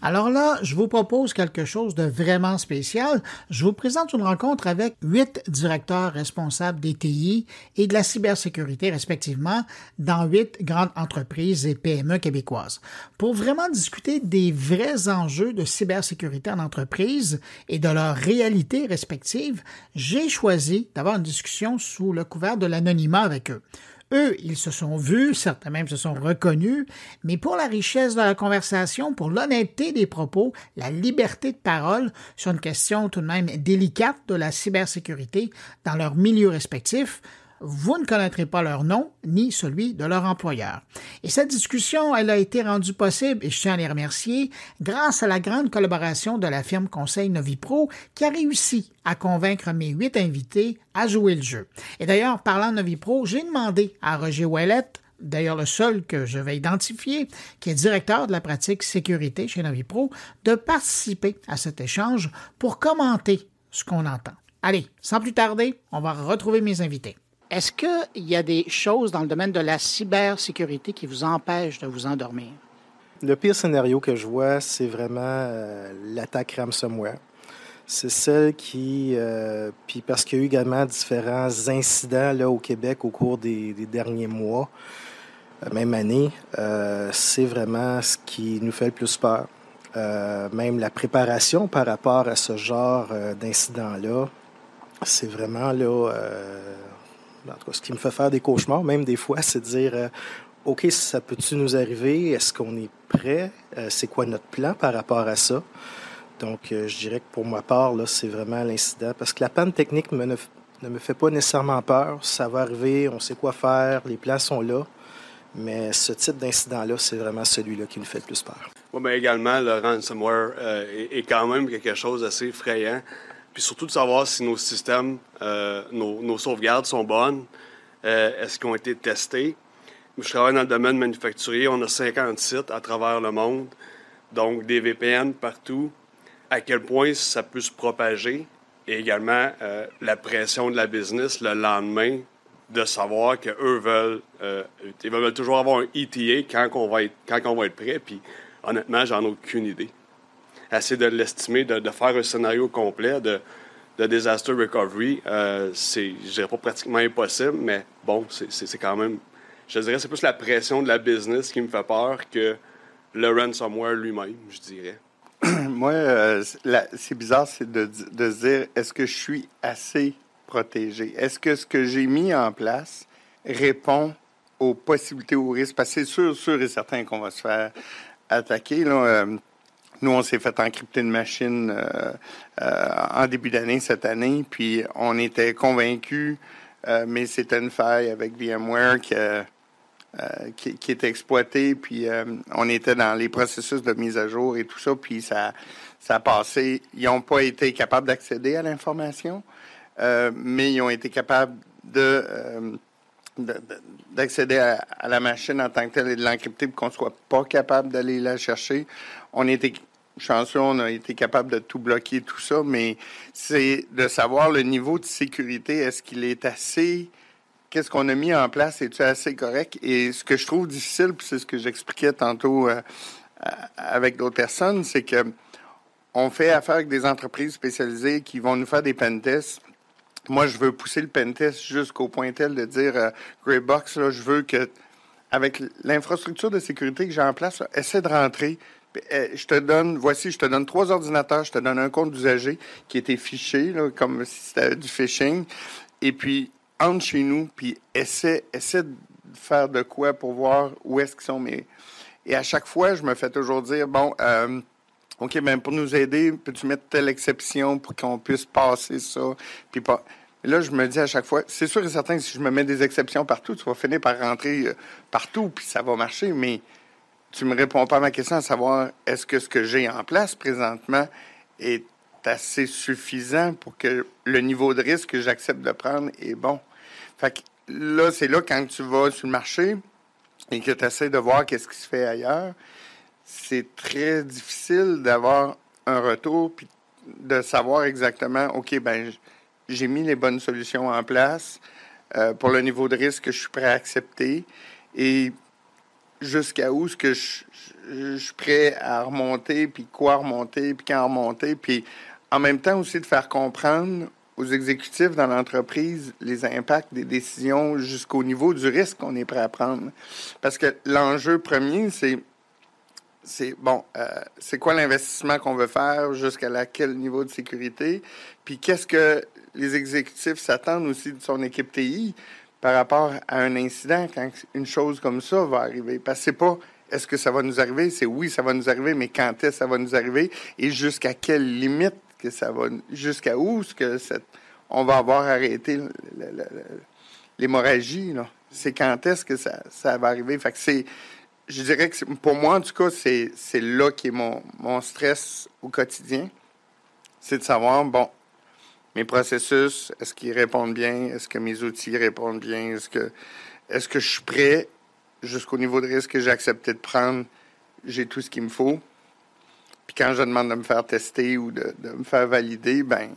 Alors là, je vous propose quelque chose de vraiment spécial. Je vous présente une rencontre avec huit directeurs responsables des TI et de la cybersécurité respectivement dans huit grandes entreprises et PME québécoises pour vraiment discuter des vrais enjeux de cybersécurité en entreprise et de leurs réalités respectives. J'ai choisi d'avoir une discussion sous le couvert de l'anonymat avec eux. Eux, ils se sont vus, certains même se sont reconnus, mais pour la richesse de la conversation, pour l'honnêteté des propos, la liberté de parole sur une question tout de même délicate de la cybersécurité dans leur milieu respectif, vous ne connaîtrez pas leur nom ni celui de leur employeur. Et cette discussion, elle a été rendue possible, et je tiens à les remercier, grâce à la grande collaboration de la firme conseil Novipro qui a réussi à convaincre mes huit invités à jouer le jeu. Et d'ailleurs, parlant de Novipro, j'ai demandé à Roger Ouellette, d'ailleurs le seul que je vais identifier, qui est directeur de la pratique sécurité chez Novipro, de participer à cet échange pour commenter ce qu'on entend. Allez, sans plus tarder, on va retrouver mes invités. Est-ce qu'il y a des choses dans le domaine de la cybersécurité qui vous empêchent de vous endormir? Le pire scénario que je vois, c'est vraiment euh, l'attaque ransomware. C'est celle qui, euh, puis parce qu'il y a eu également différents incidents là au Québec au cours des, derniers mois, euh, même année, c'est vraiment ce qui nous fait le plus peur. même la préparation par rapport à ce genre d'incident-là, c'est vraiment là ce qui me fait faire des cauchemars, même des fois, c'est de dire euh, OK, ça peut-tu nous arriver? Est-ce qu'on est prêt? Euh, c'est quoi notre plan par rapport à ça? Donc, euh, je dirais que pour ma part, là, c'est vraiment l'incident. Parce que la panne technique ne, me fait pas nécessairement peur. Ça va arriver, on sait quoi faire, les plans sont là. Mais ce type d'incident-là, c'est vraiment celui-là qui nous fait le plus peur. Oui, mais également, le ransomware est, quand même quelque chose d'assez effrayant puis surtout de savoir si nos systèmes, euh, nos, sauvegardes sont bonnes, euh, est-ce qu'ils ont été testés. Je travaille dans le domaine manufacturier, on a 50 sites à travers le monde, donc des VPN partout. À quel point ça peut se propager et également euh, la pression de la business le lendemain de savoir qu'eux veulent, ils veulent toujours avoir un ETA quand on va être, quand on va être prêt. Puis honnêtement, j'en ai aucune idée essayer de l'estimer, de, faire un scénario complet de, de disaster recovery, euh, c'est, je dirais pas pratiquement impossible, mais bon, c'est quand même, je dirais, c'est plus la pression de la business qui me fait peur que le ransomware lui-même, je dirais. Moi, euh, c'est bizarre, c'est de, de dire, est-ce que je suis assez protégé? Est-ce que ce que j'ai mis en place répond aux possibilités, aux risques? Parce que c'est sûr, sûr et certain qu'on va se faire attaquer. Là. Euh, nous, on s'est fait encrypter une machine euh, euh, en début d'année cette année, puis on était convaincus, euh, mais c'était une faille avec VMware qui, était exploitée, puis on était dans les processus de mise à jour et tout ça, puis ça, ça a passé. Ils n'ont pas été capables d'accéder à l'information, mais ils ont été capables de d'accéder à, la machine en tant que telle et de l'encrypter pour qu'on soit pas capable d'aller la chercher. On était chanceux, on a été capable de tout bloquer, tout ça, mais c'est de savoir le niveau de sécurité. Est-ce qu'il est assez... Qu'est-ce qu'on a mis en place? Est-il assez correct? Et ce que je trouve difficile, puis c'est ce que j'expliquais tantôt euh, avec d'autres personnes, c'est que on fait affaire avec des entreprises spécialisées qui vont nous faire des pentests. Moi, je veux pousser le pentest jusqu'au point tel de dire, euh, Greybox, là, je veux que, avec l'infrastructure de sécurité que j'ai en place, essaie de rentrer je te donne, voici, je te donne trois ordinateurs, je te donne un compte d'usager qui était fiché, comme si c'était du phishing. Et puis, entre chez nous, puis essaie, essaie de faire de quoi pour voir où est-ce qu'ils sont mes. Et à chaque fois, je me fais toujours dire, bon, euh, OK, ben pour nous aider, peux-tu mettre telle exception pour qu'on puisse passer ça? Puis pas. là, je me dis à chaque fois, c'est sûr et certain que si je me mets des exceptions partout, tu vas finir par rentrer euh, partout, puis ça va marcher, mais tu me réponds pas à ma question à savoir est-ce que ce que j'ai en place présentement est assez suffisant pour que le niveau de risque que j'accepte de prendre est bon? Fait que là, c'est là quand tu vas sur le marché et que tu essaies de voir qu'est-ce qui se fait ailleurs, c'est très difficile d'avoir un retour puis de savoir exactement, OK, ben j'ai mis les bonnes solutions en place euh, pour le niveau de risque que je suis prêt à accepter. Et jusqu'à où ce que je, suis prêt à remonter, puis quoi remonter, puis quand remonter, puis en même temps aussi de faire comprendre aux exécutifs dans l'entreprise les impacts des décisions jusqu'au niveau du risque qu'on est prêt à prendre. Parce que l'enjeu premier, c'est c'est bon, euh, c'est quoi l'investissement qu'on veut faire, jusqu'à quel niveau de sécurité, puis qu'est-ce que les exécutifs s'attendent aussi de son équipe TI par rapport à un incident quand une chose comme ça va arriver. Parce que c'est pas est-ce que ça va nous arriver, c'est oui, ça va nous arriver, mais quand est-ce que ça va nous arriver? Et jusqu'à quelle limite que ça va, jusqu'à où ce que on va avoir arrêté l'hémorragie, C'est quand est-ce que ça, ça va arriver? C'est, je dirais que pour moi, en tout cas, c'est, c'est là qui est mon, mon stress au quotidien. C'est de savoir, bon, mes processus, est-ce qu'ils répondent bien? Est-ce que mes outils répondent bien? Est-ce que, est-ce que je suis prêt jusqu'au niveau de risque que j'ai accepté de prendre? J'ai tout ce qu'il me faut. Puis quand je demande de me faire tester ou de, me faire valider, ben,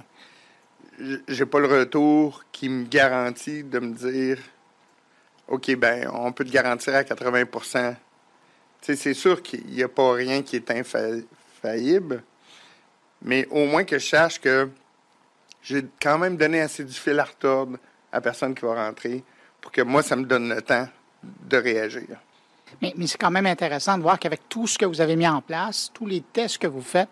j'ai pas le retour qui me garantit de me dire, OK, ben, on peut te garantir à 80 c'est sûr qu'il n'y a pas rien qui est infaillible, mais au moins que je sache que j'ai quand même donné assez du fil à retordre à la personne qui va rentrer pour que moi, ça me donne le temps de réagir. Mais, c'est quand même intéressant de voir qu'avec tout ce que vous avez mis en place, tous les tests que vous faites,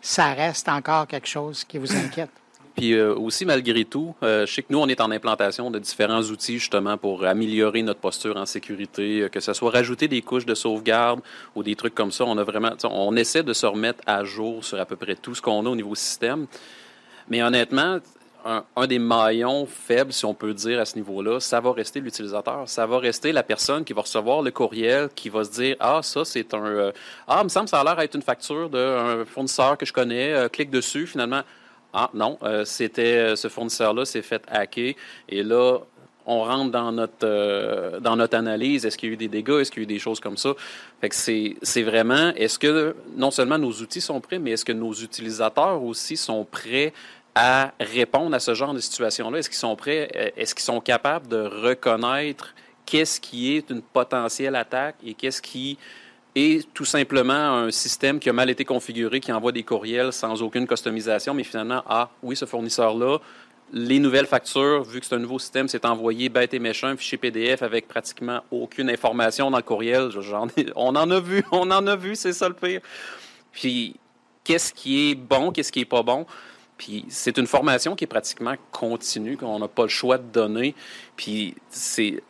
ça reste encore quelque chose qui vous inquiète. Puis euh, aussi, malgré tout, euh, je sais que nous, on est en implantation de différents outils justement pour améliorer notre posture en sécurité, euh, que ce soit rajouter des couches de sauvegarde ou des trucs comme ça. On a vraiment, on essaie de se remettre à jour sur à peu près tout ce qu'on a au niveau système. Mais honnêtement, un, des maillons faibles, si on peut dire, à ce niveau-là, ça va rester l'utilisateur. Ça va rester la personne qui va recevoir le courriel, qui va se dire Ah, ça, c'est un. Euh, ah, il me semble que ça a l'air d'être une facture d'un fournisseur que je connais. Euh, clique dessus, finalement. Ah, non, euh, c'était ce fournisseur-là s'est fait hacker. Et là, on rentre dans notre dans notre analyse. Est-ce qu'il y a eu des dégâts? Est-ce qu'il y a eu des choses comme ça? Fait que c'est, c'est vraiment, est-ce que non seulement nos outils sont prêts, mais est-ce que nos utilisateurs aussi sont prêts à répondre à ce genre de situation-là? Est-ce qu'ils sont prêts? Euh, est-ce qu'ils sont capables de reconnaître qu'est-ce qui est une potentielle attaque et qu'est-ce qui est tout simplement un système qui a mal été configuré, qui envoie des courriels sans aucune customisation, mais finalement, ah oui, ce fournisseur-là, les nouvelles factures, vu que c'est un nouveau système, c'est envoyé bête et méchant, un fichier PDF avec pratiquement aucune information dans le courriel. on en a vu, on en a vu, c'est ça le pire. Puis, qu'est-ce qui est bon, qu'est-ce qui est pas bon? Puis c'est une formation qui est pratiquement continue, qu'on n'a pas le choix de donner. Puis c'est,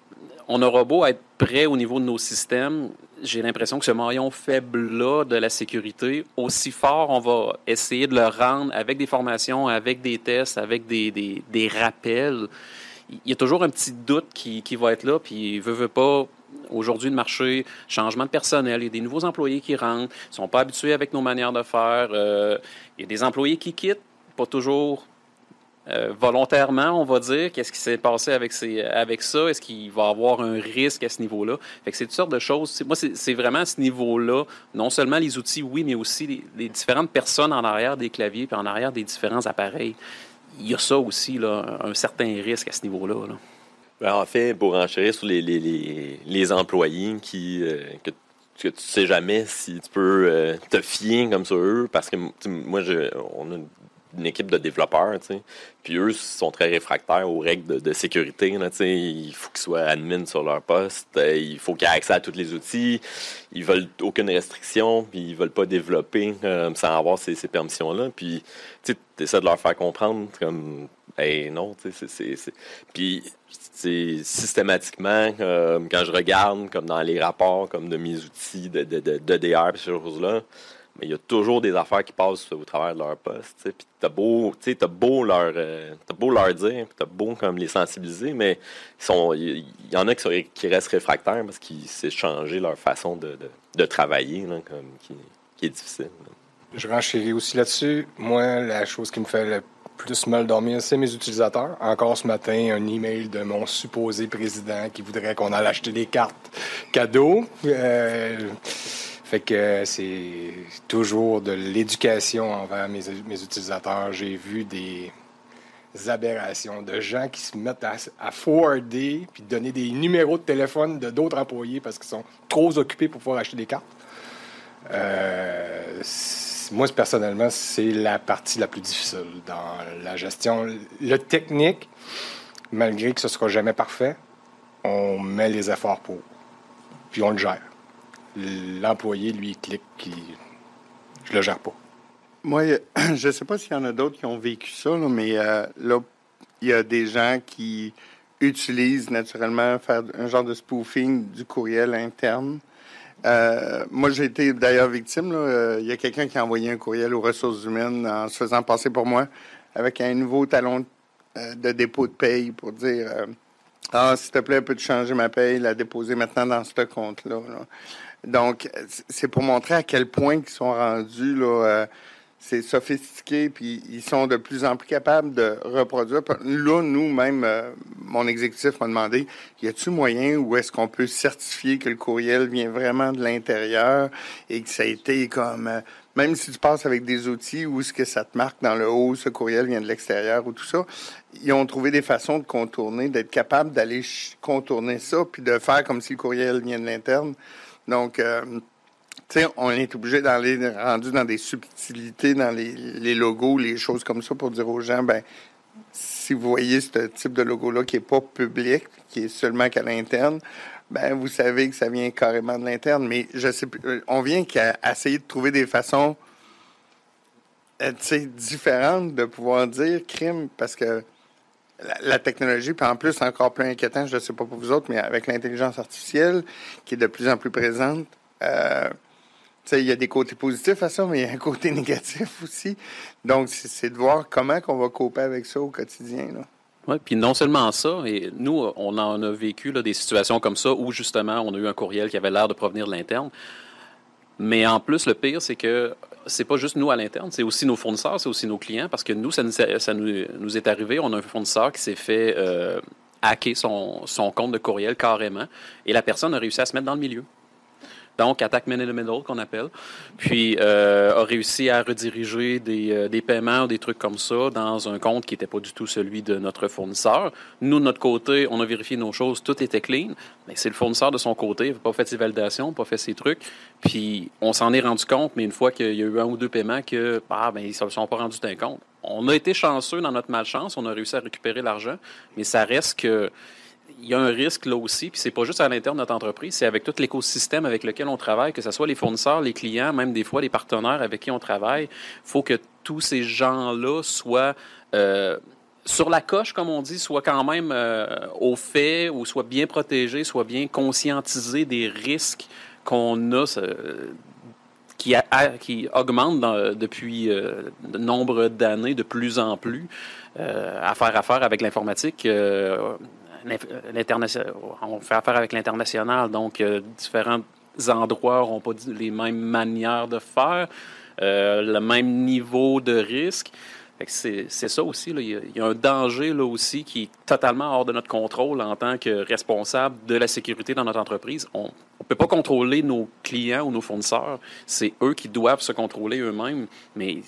on aura beau être prêt au niveau de nos systèmes, j'ai l'impression que ce maillon faible-là de la sécurité, aussi fort, on va essayer de le rendre avec des formations, avec des tests, avec des, des, rappels. Il y a toujours un petit doute qui, qui va être là, puis veut, veut pas, aujourd'hui le marché, changement de personnel, il y a des nouveaux employés qui rentrent, ils sont pas habitués avec nos manières de faire, euh, il y a des employés qui quittent, pas toujours euh, volontairement, on va dire. Qu'est-ce qui s'est passé avec, avec ça? Est-ce qu'il va avoir un risque à ce niveau-là? C'est toutes sortes de choses. Moi, c'est vraiment à ce niveau-là, non seulement les outils, oui, mais aussi les, différentes personnes en arrière des claviers puis en arrière des différents appareils. Il y a ça aussi, là, un certain risque à ce niveau-là. Ben, en fait, pour enchérir sur les, les, les, employés qui, euh, que tu sais jamais si tu peux euh, te fier comme ça eux parce que moi je, on a une équipe de développeurs. Puis eux sont très réfractaires aux règles de, sécurité. Il faut qu'ils soient admin sur leur poste, euh, il faut qu'ils aient accès à tous les outils, ils veulent aucune restriction, puis ils veulent pas développer euh, sans avoir ces, permissions-là. Puis, tu essaies de leur faire comprendre comme, hey, non, tu sais, c'est... Puis, systématiquement, euh, quand je regarde, comme dans les rapports, comme de mes outils de, de, de, de DR, ces choses-là, mais il y a toujours des affaires qui passent au travers de leur poste. Puis t'as beau, as beau leur, euh, beau leur dire, t'as beau comme les sensibiliser, mais il y, en a qui, qui restent réfractaires parce qu'ils s'est changé leur façon de, travailler, comme, qui, qui, est difficile. Je renchéris aussi là-dessus. Moi, la chose qui me fait le plus mal dormir, c'est mes utilisateurs. Encore ce matin, un email de mon supposé président qui voudrait qu'on aille acheter des cartes cadeaux. Euh, fait que c'est toujours de l'éducation envers mes, utilisateurs. J'ai vu des, aberrations de gens qui se mettent à, à forwarder puis donner des numéros de téléphone de d'autres employés parce qu'ils sont trop occupés pour pouvoir acheter des cartes. Euh, moi, personnellement, c'est la partie la plus difficile dans la gestion. Le technique, malgré que ce ne sera jamais parfait, on met les efforts pour. Puis on le gère. L'employé, lui, clique, qui je le gère pas. Moi, je ne sais pas s'il y en a d'autres qui ont vécu ça, mais euh, là, il y a des gens qui utilisent naturellement faire un genre de spoofing du courriel interne. Euh, moi, j'ai été d'ailleurs victime. Euh, il y a quelqu'un qui a envoyé un courriel aux ressources humaines en se faisant passer pour moi avec un nouveau talon de dépôt de paye pour dire Ah, s'il te plaît, peux-tu changer ma paye, la déposer maintenant dans ce compte-là. Donc, c'est pour montrer à quel point ils sont rendus là c'est sophistiqué, puis ils sont de plus en plus capables de reproduire. Là, nous, même, euh, mon exécutif m'a demandé, y a-t-il moyen où est-ce qu'on peut certifier que le courriel vient vraiment de l'intérieur et que ça a été comme, euh, même si tu passes avec des outils où est-ce que ça te marque dans le haut, ce courriel vient de l'extérieur ou tout ça, ils ont trouvé des façons de contourner, d'être capables d'aller contourner ça, puis de faire comme si le courriel vient de l'interne. Donc, euh, on est obligé d'aller rendu dans des subtilités, dans les, logos, les choses comme ça, pour dire aux gens, ben, si vous voyez ce type de logo-là qui n'est pas public, qui est seulement qu'à l'interne, ben, vous savez que ça vient carrément de l'interne. Mais je sais euh, on vient qu'à essayer de trouver des façons, euh, différentes de pouvoir dire crime, parce que la, technologie, puis en plus, encore plus inquiétant, je ne sais pas pour vous autres, mais avec l'intelligence artificielle, qui est de plus en plus présente, euh, il y a des côtés positifs à ça, mais il y a un côté négatif aussi. Donc, c'est de voir comment on va couper avec ça au quotidien. Oui, puis non seulement ça, et nous, on en a vécu là, des situations comme ça où justement on a eu un courriel qui avait l'air de provenir de l'interne. Mais en plus, le pire, c'est que c'est pas juste nous à l'interne, c'est aussi nos fournisseurs, c'est aussi nos clients, parce que nous, ça nous, ça nous, est arrivé, on a un fournisseur qui s'est fait euh, hacker son, son compte de courriel carrément, et la personne a réussi à se mettre dans le milieu donc attaque man in the middle qu'on appelle, puis euh, a réussi à rediriger des, euh, des, paiements ou des trucs comme ça dans un compte qui n'était pas du tout celui de notre fournisseur. Nous, de notre côté, on a vérifié nos choses, tout était clean, mais c'est le fournisseur de son côté, il n'a pas fait ses validations, pas fait ses trucs, puis on s'en est rendu compte, mais une fois qu'il y a eu un ou deux paiements, que ah, ben, ils ne se sont pas rendus d'un compte. On a été chanceux dans notre malchance, on a réussi à récupérer l'argent, mais ça reste que il y a un risque là aussi, puis c'est pas juste à l'interne de notre entreprise, c'est avec tout l'écosystème avec lequel on travaille, que ce soit les fournisseurs, les clients, même des fois les partenaires avec qui on travaille. Il faut que tous ces gens-là soient euh, sur la coche, comme on dit, soient quand même euh, au fait ou soient bien protégés, soient bien conscientisés des risques qu'on a. qui, qui augmentent depuis euh, de nombre d'années de plus en plus à faire affaire avec l'informatique on fait affaire avec l'international, donc euh, différents endroits n'ont pas les mêmes manières de faire, euh, le même niveau de risque. C'est ça aussi. Il, y a, un danger là aussi qui est totalement hors de notre contrôle en tant que responsable de la sécurité dans notre entreprise. On ne peut pas contrôler nos clients ou nos fournisseurs. C'est eux qui doivent se contrôler eux-mêmes. Mais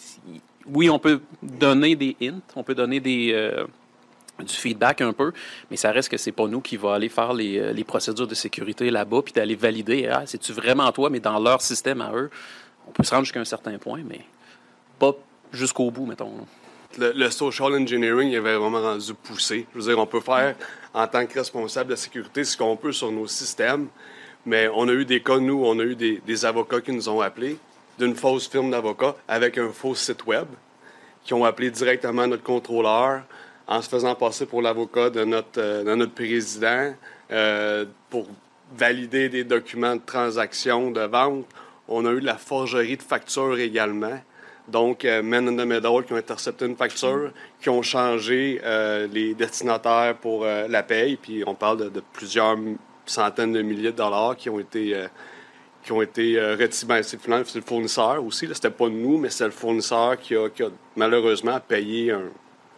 oui, on peut donner des hints, on peut donner des, euh, du feedback un peu, mais ça reste que c'est pas nous qui va aller faire les, euh, les procédures de sécurité là-bas, puis d'aller valider, ah, c'est-tu vraiment toi, mais dans leur système à eux, on peut se rendre jusqu'à un certain point, mais pas jusqu'au bout, mettons. Le, social engineering il avait vraiment rendu poussé. Je veux dire, on peut faire, en tant que responsable de la sécurité, ce qu'on peut sur nos systèmes, mais on a eu des cas, nous, on a eu des, des avocats qui nous ont appelés d'une fausse firme d'avocats avec un faux site web, qui ont appelé directement notre contrôleur, en se faisant passer pour l'avocat de notre, euh, de président euh, pour valider des documents de transaction, de vente. On a eu de la forgerie de factures également. Donc, euh, Men in the Middle qui ont intercepté une facture, qui ont changé euh, les destinataires pour la paye. Puis on parle de, plusieurs centaines de milliers de dollars qui ont été, qui ont. Ben, c'est le fournisseur aussi. C'était pas nous, mais c'est le fournisseur qui a, qui a malheureusement payé un,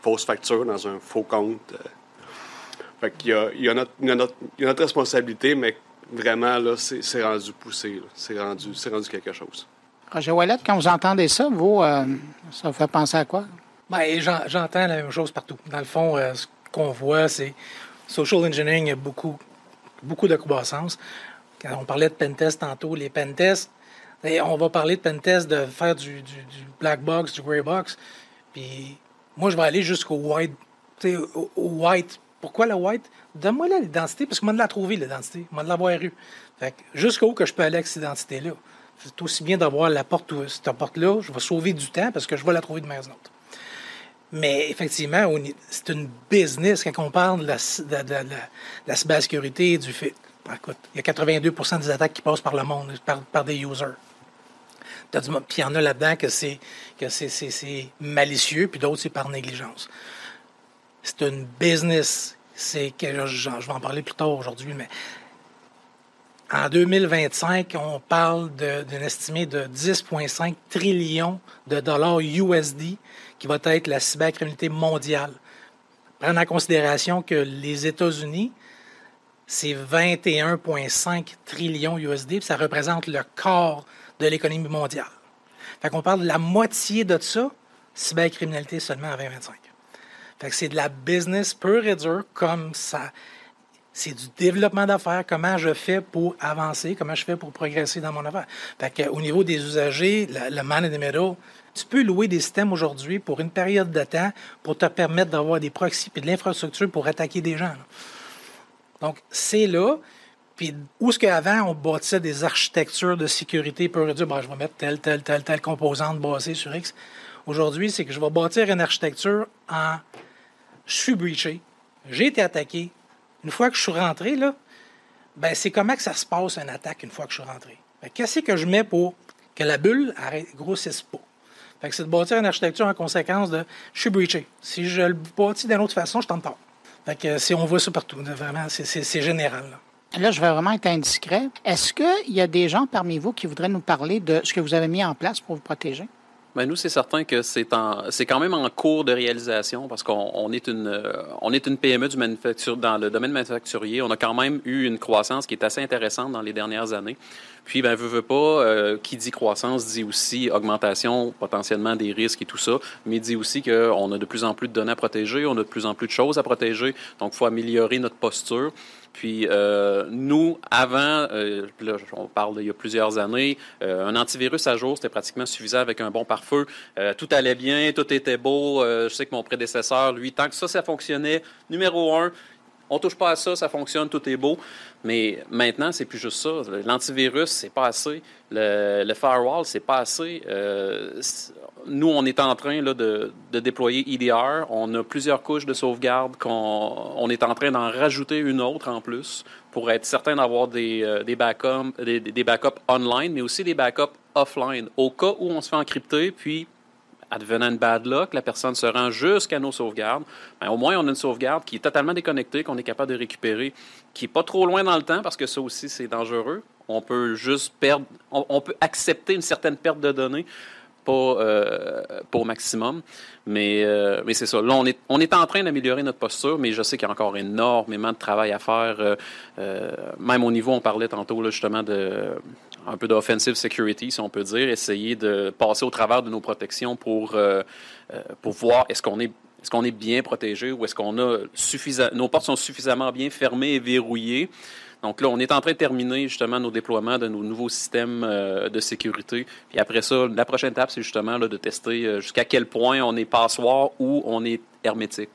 fausse facture dans un faux compte. Fait qu'il y a, il y, a notre, il y, a notre, il y a notre responsabilité, mais vraiment, là, c'est rendu poussé. C'est rendu, rendu quelque chose. Roger Wallet, quand vous entendez ça, vous, euh, ça vous fait penser à quoi? Ben, j'entends la même chose partout. Dans le fond, euh, ce qu'on voit, c'est social engineering, il y a beaucoup, beaucoup de croissance. Quand on parlait de pentest tantôt, les pentests, on va parler de pentest, de faire du, du, black box, du gray box. Puis moi, je vais aller jusqu'au white. White. Pourquoi le white? Donne-moi l'identité, parce que moi, de la trouver, l'identité. Moi, de l'avoir eu. Fait jusqu'où que je peux aller avec cette identité-là. C'est aussi bien d'avoir la porte, cette porte-là. Je vais sauver du temps parce que je vais la trouver de maison. Mais effectivement, c'est une business quand on parle de la, la cybersécurité du fait. Écoute, il y a 82% des attaques qui passent par le monde, par, des users. Puis il y en a là-dedans que c'est que c'est malicieux, puis d'autres c'est par négligence. C'est une business. C'est que je vais en parler plus tard aujourd'hui, mais en 2025, on parle d'une estimée de 10,5 trillions de dollars USD qui va être la cybercriminalité mondiale. Prendre en considération que les États-Unis, c'est 21,5 trillions USD, ça représente le quart de l'économie mondiale. Fait qu'on parle de la moitié de ça, cybercriminalité seulement en 2025. Fait c'est de la business pure et dure, comme ça. C'est du développement d'affaires, comment je fais pour avancer, comment je fais pour progresser dans mon affaire. Fait au niveau des usagers, le, man in the middle, tu peux louer des systèmes aujourd'hui pour une période de temps pour te permettre d'avoir des proxys et de l'infrastructure pour attaquer des gens. Donc, c'est là. Puis, où est-ce qu'avant, on bâtissait des architectures de sécurité pour dire, ben, je vais mettre telle, telle, telle, telle composante basée sur X. Aujourd'hui, c'est que je vais bâtir une architecture en je suis breaché, j'ai été attaqué. Une fois que je suis rentré, là, ben, c'est comment que ça se passe une attaque une fois que je suis rentré? Qu'est-ce que je mets pour que la bulle arrête, grossisse pas? Fait que c'est de bâtir une architecture en conséquence de je suis breaché. Si je le bâtis d'une autre façon, je t'en pas. Fait que si on voit ça partout, vraiment, c'est général. Là. Je vais vraiment être indiscret. Est-ce qu'il y a des gens parmi vous qui voudraient nous parler de ce que vous avez mis en place pour vous protéger? Bien, nous, c'est certain que c'est c'est quand même en cours de réalisation parce qu'on est une on est une PME du manufacture dans le domaine manufacturier. On a quand même eu une croissance qui est assez intéressante dans les dernières années. Puis, ben, veut, veut pas, euh, qui dit croissance dit aussi augmentation potentiellement des risques et tout ça, mais dit aussi qu'on a de plus en plus de données à protéger, on a de plus en plus de choses à protéger, donc il faut améliorer notre posture. Puis euh, nous, avant, euh, on parle d'il y a plusieurs années, un antivirus à jour, c'était pratiquement suffisant avec un bon pare-feu. tout allait bien, tout était beau. je sais que mon prédécesseur, lui, tant que ça, ça fonctionnait, numéro un, on touche pas à ça, ça fonctionne, tout est beau. Mais maintenant, c'est plus juste ça. L'antivirus, c'est pas assez. Le, firewall, c'est pas assez. Euh, nous, on est en train de, déployer EDR. On a plusieurs couches de sauvegarde qu'on on est en train d'en rajouter une autre en plus pour être certain d'avoir des, euh, des, backups, des backups online, mais aussi des backups offline. Au cas où on se fait encrypter, puis advenant une bad luck, la personne se rend jusqu'à nos sauvegardes, ben, au moins on a une sauvegarde qui est totalement déconnectée, qu'on est capable de récupérer, qui n'est pas trop loin dans le temps, parce que ça aussi c'est dangereux. On peut juste perdre, on, peut accepter une certaine perte de données, pas, euh, au maximum. Mais, euh, mais c'est ça. Là, on est, on est en train d'améliorer notre posture, mais je sais qu'il y a encore énormément de travail à faire. Euh, même au niveau, on parlait tantôt là, justement de un peu d'offensive security, si on peut dire, essayer de passer au travers de nos protections pour, euh, euh, pour voir est-ce qu'on est est-ce qu'on est bien protégé ou est-ce qu'on a suffisamment nos portes sont suffisamment bien fermées et verrouillées. Donc là, on est en train de terminer justement nos déploiements de nos nouveaux systèmes euh, de sécurité. Et après ça, la prochaine étape, c'est justement là, de tester jusqu'à quel point on est passoire ou on est hermétique.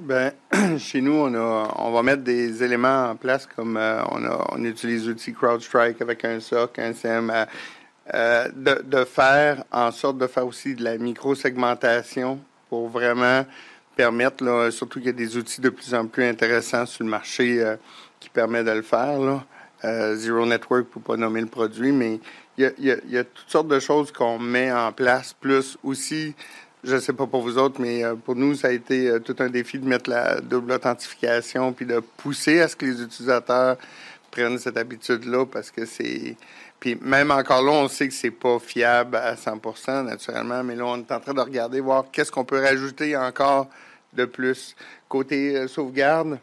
Ben, chez nous, on, a, on va mettre des éléments en place comme euh, on, a, on utilise l'outil CrowdStrike avec un SOC, un CM, euh, euh, de, de, faire en sorte de faire aussi de la micro-segmentation pour vraiment permettre, surtout qu'il y a des outils de plus en plus intéressants sur le marché qui permettent de le faire. Zero Network, pour pas nommer le produit, mais il y a, y y a toutes sortes de choses qu'on met en place, plus aussi je ne sais pas pour vous autres, mais euh, pour nous, ça a été euh, tout un défi de mettre la double authentification puis de pousser à ce que les utilisateurs prennent cette habitude-là parce que c'est. Puis même encore là, on sait que c'est pas fiable à 100% naturellement, mais là, on est en train de regarder, voir qu'est-ce qu'on peut rajouter encore de plus. Côté euh, sauvegarde,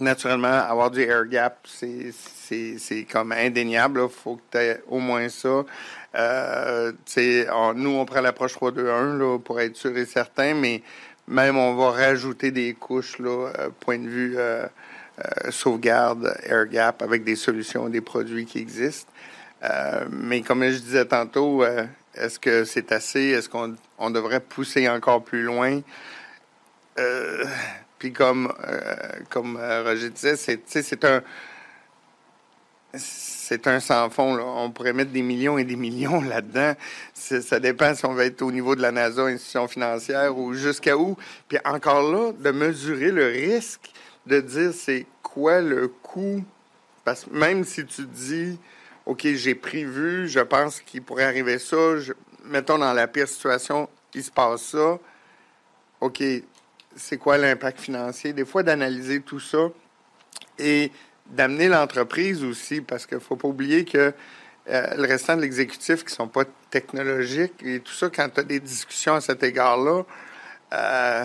naturellement, avoir du air gap, c'est comme indéniable. Il faut que tu aies au moins ça. Euh, nous, on prend l'approche 3-2-1 pour être sûr et certain, mais même on va rajouter des couches, là, euh, point de vue euh, euh, sauvegarde, air gap, avec des solutions, des produits qui existent. mais comme je disais tantôt, est-ce que c'est assez? Est-ce qu'on on devrait pousser encore plus loin? Comme, comme Roger disait, c'est un c'est un sans fond. On pourrait mettre des millions et des millions là-dedans. Ça dépend si on va être au niveau de la NASA, institution financière, ou jusqu'à où. Puis encore là, de mesurer le risque, de dire c'est quoi le coût. Parce que même si tu dis, OK, j'ai prévu, je pense qu'il pourrait arriver ça, mettons dans la pire situation, il se passe ça. OK, c'est quoi l'impact financier? Des fois, d'analyser tout ça et d'amener l'entreprise aussi, parce qu'il ne faut pas oublier que euh, le restant de l'exécutif qui ne sont pas technologiques et tout ça, quand tu as des discussions à cet égard-là, euh,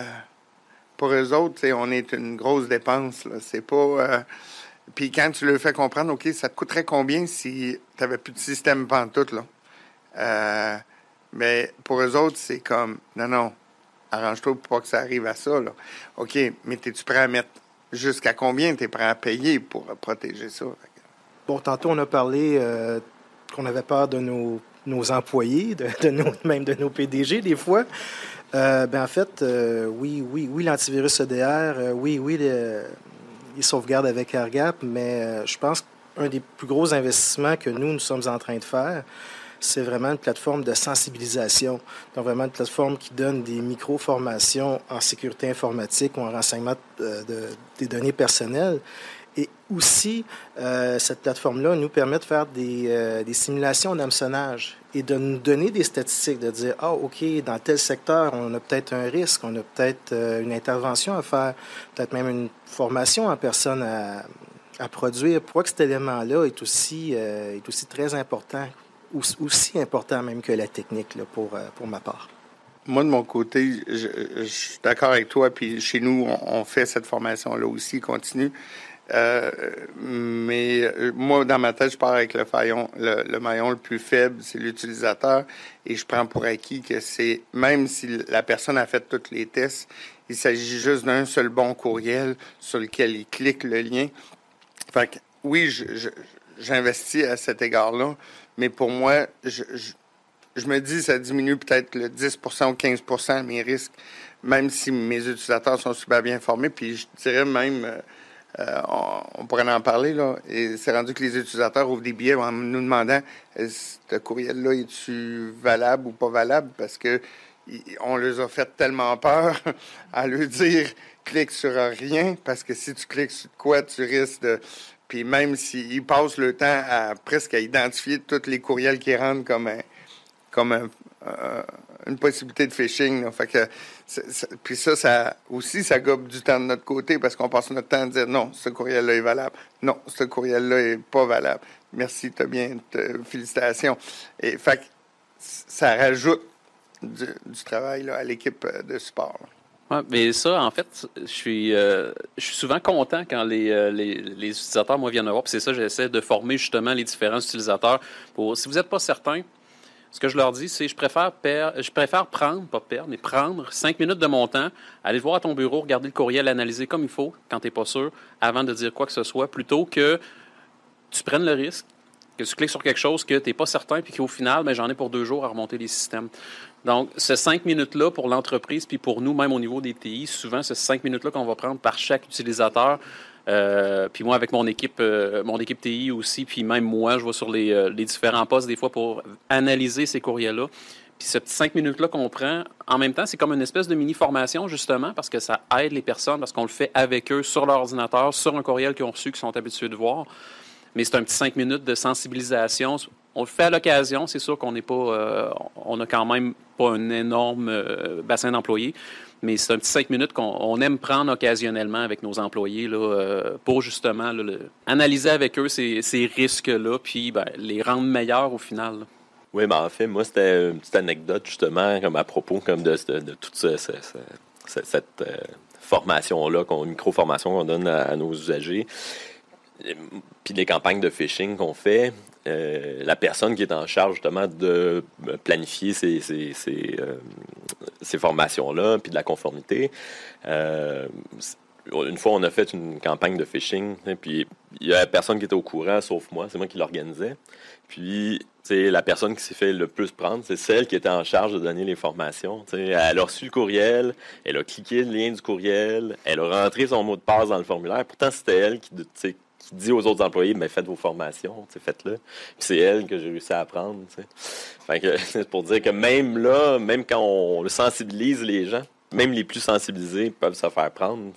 pour eux autres, on est une grosse dépense. C'est pas. Euh, puis quand tu leur fais comprendre, OK, ça te coûterait combien si tu n'avais plus de système pantoute, là? mais pour eux autres, c'est comme, non, non, arrange-toi pour pas que ça arrive à ça, là. OK, mais es-tu prêt à mettre Jusqu'à combien tu es prêt à payer pour protéger ça? Bon, tantôt, on a parlé euh, qu'on avait peur de nos, nos employés, de, de même de nos PDG, des fois. Euh, ben, en fait, euh, oui, oui, oui, l'antivirus EDR, oui, oui, les, les, avec AirGap, mais je pense qu'un des plus gros investissements que nous, nous sommes en train de faire, c'est vraiment une plateforme de sensibilisation. Donc, vraiment une plateforme qui donne des micro-formations en sécurité informatique ou en renseignement euh, de, des données personnelles. Et aussi, euh, cette plateforme-là nous permet de faire des, euh, des simulations d'hameçonnage et de nous donner des statistiques, de dire, ah, OK, dans tel secteur, on a peut-être un risque, on a peut-être une intervention à faire, peut-être même une formation en personne à, à produire. Pourquoi cet élément-là est aussi, est aussi très important? Aussi important même que la technique là, pour, euh, pour ma part. Moi, de mon côté, je, suis d'accord avec toi. Puis chez nous, on, fait cette formation-là aussi, continue. Euh, mais euh, moi, dans ma tête, je pars avec le, le, maillon le plus faible, c'est l'utilisateur. Et je prends pour acquis que c'est, même si la personne a fait tous les tests, il s'agit juste d'un seul bon courriel sur lequel il clique le lien. Fait que, oui, j'investis à cet égard-là, mais pour moi, je, me dis ça diminue peut-être le 10% ou 15% de mes risques, même si mes utilisateurs sont super bien formés. Puis je dirais même, euh, euh, on, pourrait en parler, là, et c'est rendu que les utilisateurs ouvrent des billets en nous demandant ce courriel-là, est-tu valable ou pas valable? Parce que on les a fait tellement peur à leur dire clique sur rien, parce que si tu cliques sur quoi, tu risques de puis même s'ils passent le temps à presque identifier tous les courriels qui rentrent comme comme une possibilité de phishing. Que, puis ça, ça aussi, ça gobe du temps de notre côté parce qu'on passe notre temps à dire non, ce courriel-là est valable. Non, ce courriel-là est pas valable. Merci, tu as bien, félicitations. Et fait ça rajoute du, travail à l'équipe de support mais ça, en fait, je suis, euh, je suis souvent content quand les, euh, les, les, utilisateurs, moi, viennent me voir. Puis c'est ça, j'essaie de former justement les différents utilisateurs. Pour, si vous n'êtes pas certain, ce que je leur dis, c'est je préfère je préfère prendre, pas perdre, mais prendre cinq minutes de mon temps, aller voir à ton bureau, regarder le courriel, l'analyser comme il faut, quand tu n'es pas sûr, avant de dire quoi que ce soit, plutôt que tu prennes le risque, que tu cliques sur quelque chose que tu n'es pas certain, puis qu'au final, ben, j'en ai pour deux jours à remonter les systèmes. Donc, ces cinq minutes-là pour l'entreprise, puis pour nous, même au niveau des TI, souvent, ces cinq minutes-là qu'on va prendre par chaque utilisateur. Euh, puis moi, avec mon équipe, euh, mon équipe TI aussi, puis même moi, je vais sur les, euh, les différents postes des fois pour analyser ces courriels-là. Puis ces petits cinq minutes-là qu'on prend, en même temps, c'est comme une espèce de mini-formation, justement, parce que ça aide les personnes, parce qu'on le fait avec eux, sur leur ordinateur, sur un courriel qu'ils ont reçu, qu'ils sont habitués de voir. Mais c'est un petit cinq minutes de sensibilisation on le fait à l'occasion. C'est sûr qu'on n'est pas, euh, on a quand même pas un énorme euh, bassin d'employés, mais c'est un petit cinq minutes qu'on aime prendre occasionnellement avec nos employés là, euh, pour justement analyser avec eux ces, risques-là, puis ben, les rendre meilleurs au final. Oui, mais en fait, moi, c'était une petite anecdote justement comme à propos comme de, toute cette formation-là, une micro-formation qu'on donne à, nos usagers, puis les campagnes de phishing qu'on fait, la personne qui est en charge justement de planifier ces, ces, ces, formations-là, puis de la conformité, une fois, on a fait une campagne de phishing, puis il y a personne qui était au courant, sauf moi. C'est moi qui l'organisais. Puis, la personne qui s'est fait le plus prendre, c'est celle qui était en charge de donner les formations. elle a reçu le courriel, elle a cliqué le lien du courriel, elle a rentré son mot de passe dans le formulaire. Pourtant, c'était elle qui, dit aux autres employés, mais faites vos formations, faites-le. C'est elle que j'ai réussi à apprendre. c'est pour dire que même là, même quand on sensibilise les gens, même les plus sensibilisés peuvent se faire prendre.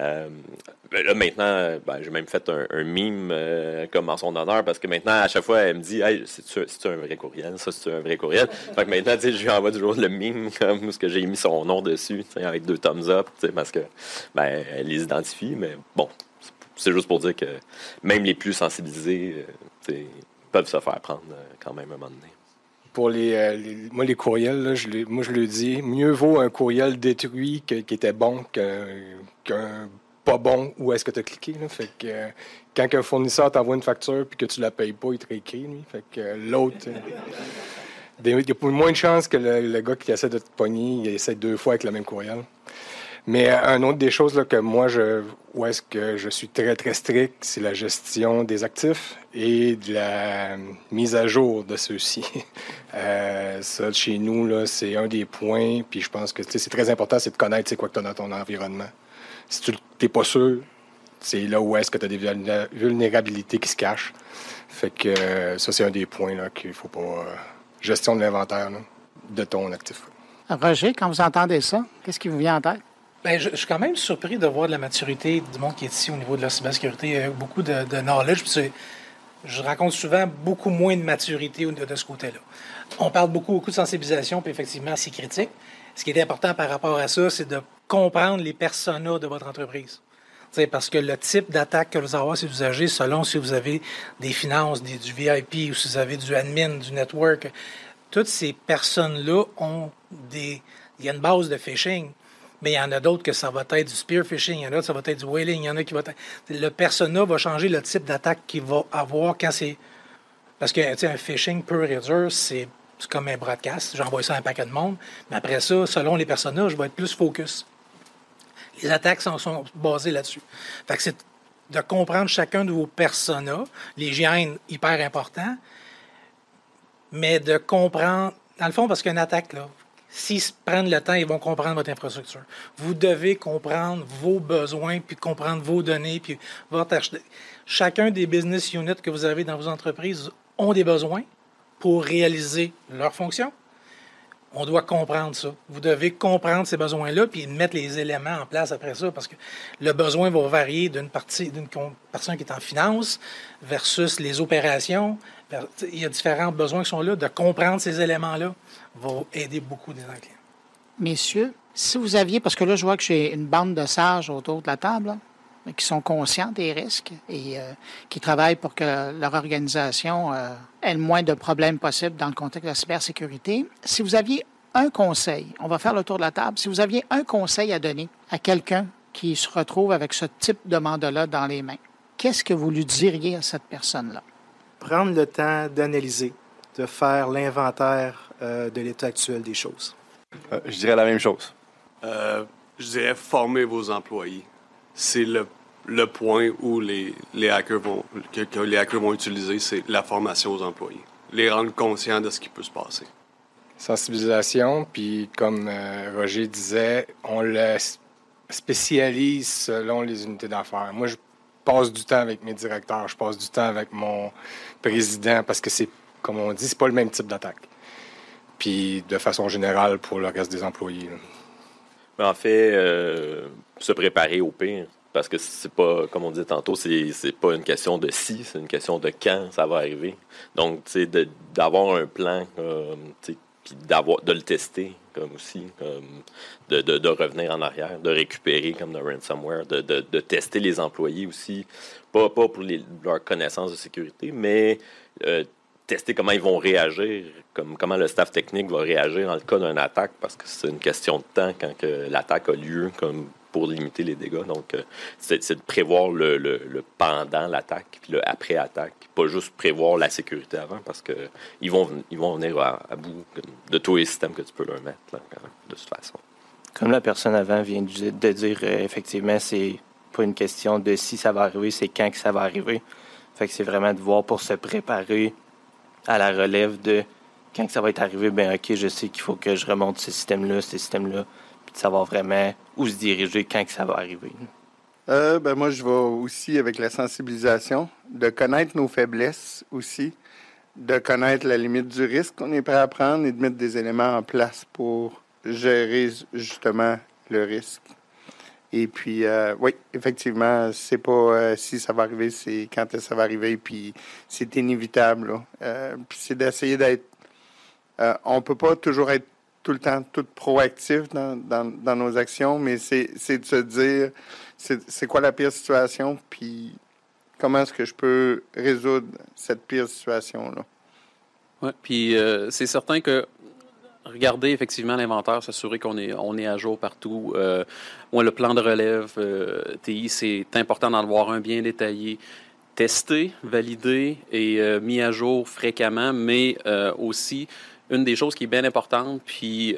Euh, ben là, maintenant, ben, j'ai même fait un, mime euh, comme en son honneur parce que maintenant, à chaque fois, elle me dit hey, c'est-tu un vrai courriel? Ça, c'est un vrai courriel? fait que maintenant, je lui envoie toujours le mime comme ce que j'ai mis son nom dessus avec deux thumbs up parce que ben, elle les identifie. Mais bon, c'est juste pour dire que même les plus sensibilisés euh, peuvent se faire prendre quand même à un moment donné pour les, euh, moi, les courriels, je moi, je le dis, mieux vaut un courriel détruit qui était bon qu'un pas bon où est-ce que tu as cliqué. Fait que euh, quand un fournisseur t'envoie une facture puis que tu la payes pas, il te réécrit, lui. Fait que euh, l'autre. il y a moins de chances que le, le, gars qui essaie de te pogner, il essaie deux fois avec le même courriel. Mais euh, un autre des choses là, que moi, je, où est-ce que je suis très, très strict, c'est la gestion des actifs et de la mise à jour de ceux-ci. euh, ça, chez nous, c'est un des points. Puis je pense que c'est très important, c'est de connaître c'est quoi que tu as dans ton environnement. Si tu n'es pas sûr, c'est là où est-ce que tu as des vulnérabilités qui se cachent. Fait que euh, ça, c'est un des points là, qu'il faut pas... Euh, gestion de l'inventaire de ton actif. Roger, quand vous entendez ça, qu'est-ce qui vous vient en tête? Bien, je, suis quand même surpris de voir de la maturité du monde qui est ici au niveau de la cybersécurité. Beaucoup de, knowledge. je raconte souvent beaucoup moins de maturité de, ce côté-là. On parle beaucoup, beaucoup de sensibilisation, puis effectivement, c'est critique. Ce qui est important par rapport à ça, c'est de comprendre les personas de votre entreprise. parce que le type d'attaque que vous allez avoir, si vous usagers, selon si vous avez des finances, du VIP ou si vous avez du admin, du network, toutes ces personnes-là ont des. Il y a une base de phishing. Mais il y en a d'autres que ça va être du spear phishing, il y en a d'autres ça va être du whaling, il y en a qui va être... Le persona va changer le type d'attaque qu'il va avoir quand c'est... Parce que, tu sais, un phishing pur et dur, c'est comme un broadcast. J'envoie ça à un paquet de monde. Mais après ça, selon les personnages, je vais être plus focus. Les attaques sont, sont basées là-dessus. Fait que c'est de comprendre chacun de vos personas, l'hygiène hyper important, mais de comprendre, dans le fond, parce qu'une attaque, là, S'ils prennent le temps, ils vont comprendre votre infrastructure. Vous devez comprendre vos besoins, puis comprendre vos données, puis votre Chacun des business units que vous avez dans vos entreprises ont des besoins pour réaliser leurs fonctions. On doit comprendre ça. Vous devez comprendre ces besoins-là, puis mettre les éléments en place après ça, parce que le besoin va varier d'une partie, d'une personne qui est en finance versus les opérations. Il y a différents besoins qui sont là. De comprendre ces éléments-là va aider beaucoup des clients. Messieurs, si vous aviez, parce que là, je vois que j'ai une bande de sages autour de la table, qui sont conscients des risques et euh, qui travaillent pour que leur organisation euh, ait le moins de problèmes possibles dans le contexte de la cybersécurité. Si vous aviez un conseil, on va faire le tour de la table, si vous aviez un conseil à donner à quelqu'un qui se retrouve avec ce type de mandat-là dans les mains, qu'est-ce que vous lui diriez à cette personne-là? Prendre le temps d'analyser, de faire l'inventaire euh, de l'état actuel des choses. je dirais la même chose. je dirais former vos employés c'est le, le, point où les, les hackers vont, que, les hackers vont utiliser, c'est la formation aux employés. Les rendre conscients de ce qui peut se passer. Sensibilisation, puis comme euh, Roger disait, on le spécialise selon les unités d'affaires. Moi, je passe du temps avec mes directeurs, je passe du temps avec mon président parce que c'est, comme on dit, c'est pas le même type d'attaque. Puis de façon générale pour le reste des employés. En fait, euh, se préparer au pire. Parce que c'est pas, comme on dit tantôt, c'est, pas une question de si, c'est une question de quand ça va arriver. Donc, tu sais, d'avoir un plan, puis d'avoir, de le tester, comme aussi, de, de, de, revenir en arrière, de récupérer comme dans ransomware, de, de, tester les employés aussi, pas, pas pour leur connaissance de sécurité, mais euh, tester comment ils vont réagir, comme, comment le staff technique va réagir dans le cas d'une attaque, parce que c'est une question de temps quand l'attaque a lieu, comme pour limiter les dégâts. Donc, euh, c'est de prévoir le, pendant l'attaque, puis le après-attaque, pas juste prévoir la sécurité avant, parce qu'ils vont, ils vont venir à, bout de tous les systèmes que tu peux leur mettre, de toute façon. Comme la personne avant vient de dire, euh, effectivement, c'est pas une question de si ça va arriver, c'est quand que ça va arriver. Fait que c'est vraiment de voir pour se préparer à la relève de quand ça va être arrivé, ben ok, je sais qu'il faut que je remonte ce système-là, ce système-là, de savoir vraiment où se diriger quand que ça va arriver. Euh, ben moi, je vais aussi avec la sensibilisation, de connaître nos faiblesses aussi, de connaître la limite du risque qu'on est prêt à prendre et de mettre des éléments en place pour gérer justement le risque. Et puis, euh, oui, effectivement, c'est pas euh, si ça va arriver, c'est quand ça va arriver, puis c'est inévitable. C'est d'essayer d'être. on peut pas toujours être tout le temps tout proactif dans, dans, nos actions, mais c'est de se dire c'est quoi la pire situation, puis comment est-ce que je peux résoudre cette pire situation-là? Oui, puis c'est certain que regarder effectivement l'inventaire, s'assurer qu'on est, on est à jour partout. Euh, le plan de relève euh, TI, c'est important d'en avoir un bien détaillé, testé, validé et euh, mis à jour fréquemment, mais euh, aussi une des choses qui est bien importante, puis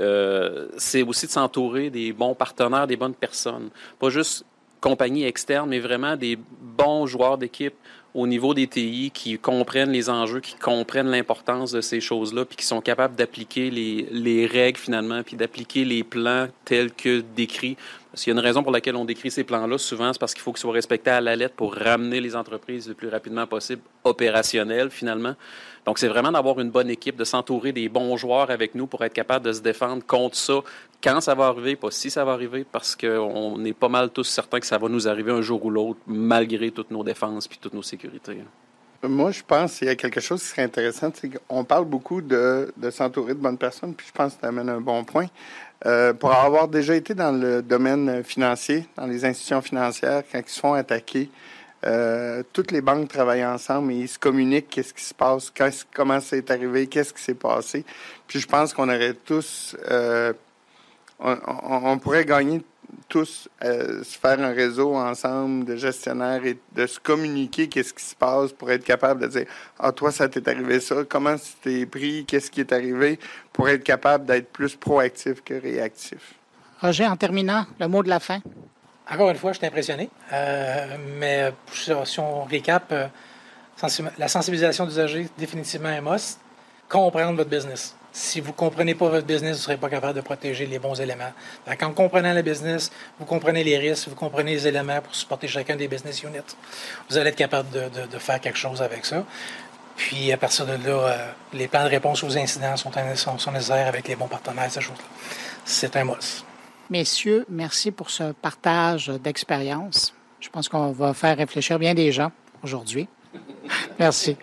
c'est aussi de s'entourer des bons partenaires, des bonnes personnes. Pas juste compagnie externe, mais vraiment des bons joueurs d'équipe au niveau des TI qui comprennent les enjeux, qui comprennent l'importance de ces choses-là, puis qui sont capables d'appliquer les, les, règles finalement, puis d'appliquer les plans tels que décrits. S'il y a une raison pour laquelle on décrit ces plans-là, souvent, c'est parce qu'il faut qu'ils soient respectés à la lettre pour ramener les entreprises le plus rapidement possible opérationnelles, finalement. Donc, c'est vraiment d'avoir une bonne équipe, de s'entourer des bons joueurs avec nous pour être capable de se défendre contre ça quand ça va arriver, pas si ça va arriver, parce qu'on est pas mal tous certains que ça va nous arriver un jour ou l'autre, malgré toutes nos défenses puis toutes nos sécurités. Moi, je pense qu'il y a quelque chose qui serait intéressant. On parle beaucoup de, s'entourer de bonnes personnes, puis je pense que tu amènes un bon point. Euh, pour avoir déjà été dans le domaine financier, dans les institutions financières, quand ils se font attaquer, euh, toutes les banques travaillent ensemble et ils se communiquent qu'est-ce qui se passe, comment c'est arrivé, qu'est-ce qui s'est passé. Puis je pense qu'on aurait tous, euh, on, pourrait gagner tous, euh, se faire un réseau ensemble de gestionnaires et de se communiquer qu'est-ce qui se passe pour être capable de dire ah toi ça t'est arrivé ça, comment tu t'es pris, qu'est-ce qui est arrivé, pour être capable d'être plus proactif que réactif. Roger, en terminant, le mot de la fin. Encore une fois, je suis impressionné. Euh, mais si on récap, euh, la sensibilisation d'usager, définitivement un must. Comprendre votre business. Si vous ne comprenez pas votre business, vous ne serez pas capable de protéger les bons éléments. en comprenant le business, vous comprenez les risques, vous comprenez les éléments pour supporter chacun des business units. Vous allez être capable de, faire quelque chose avec ça. Puis à partir de là, euh, les plans de réponse aux incidents sont, sont, nécessaires avec les bons partenaires, ces choses-là. C'est un must. Messieurs, merci pour ce partage d'expérience. Je pense qu'on va faire réfléchir bien des gens aujourd'hui. Merci.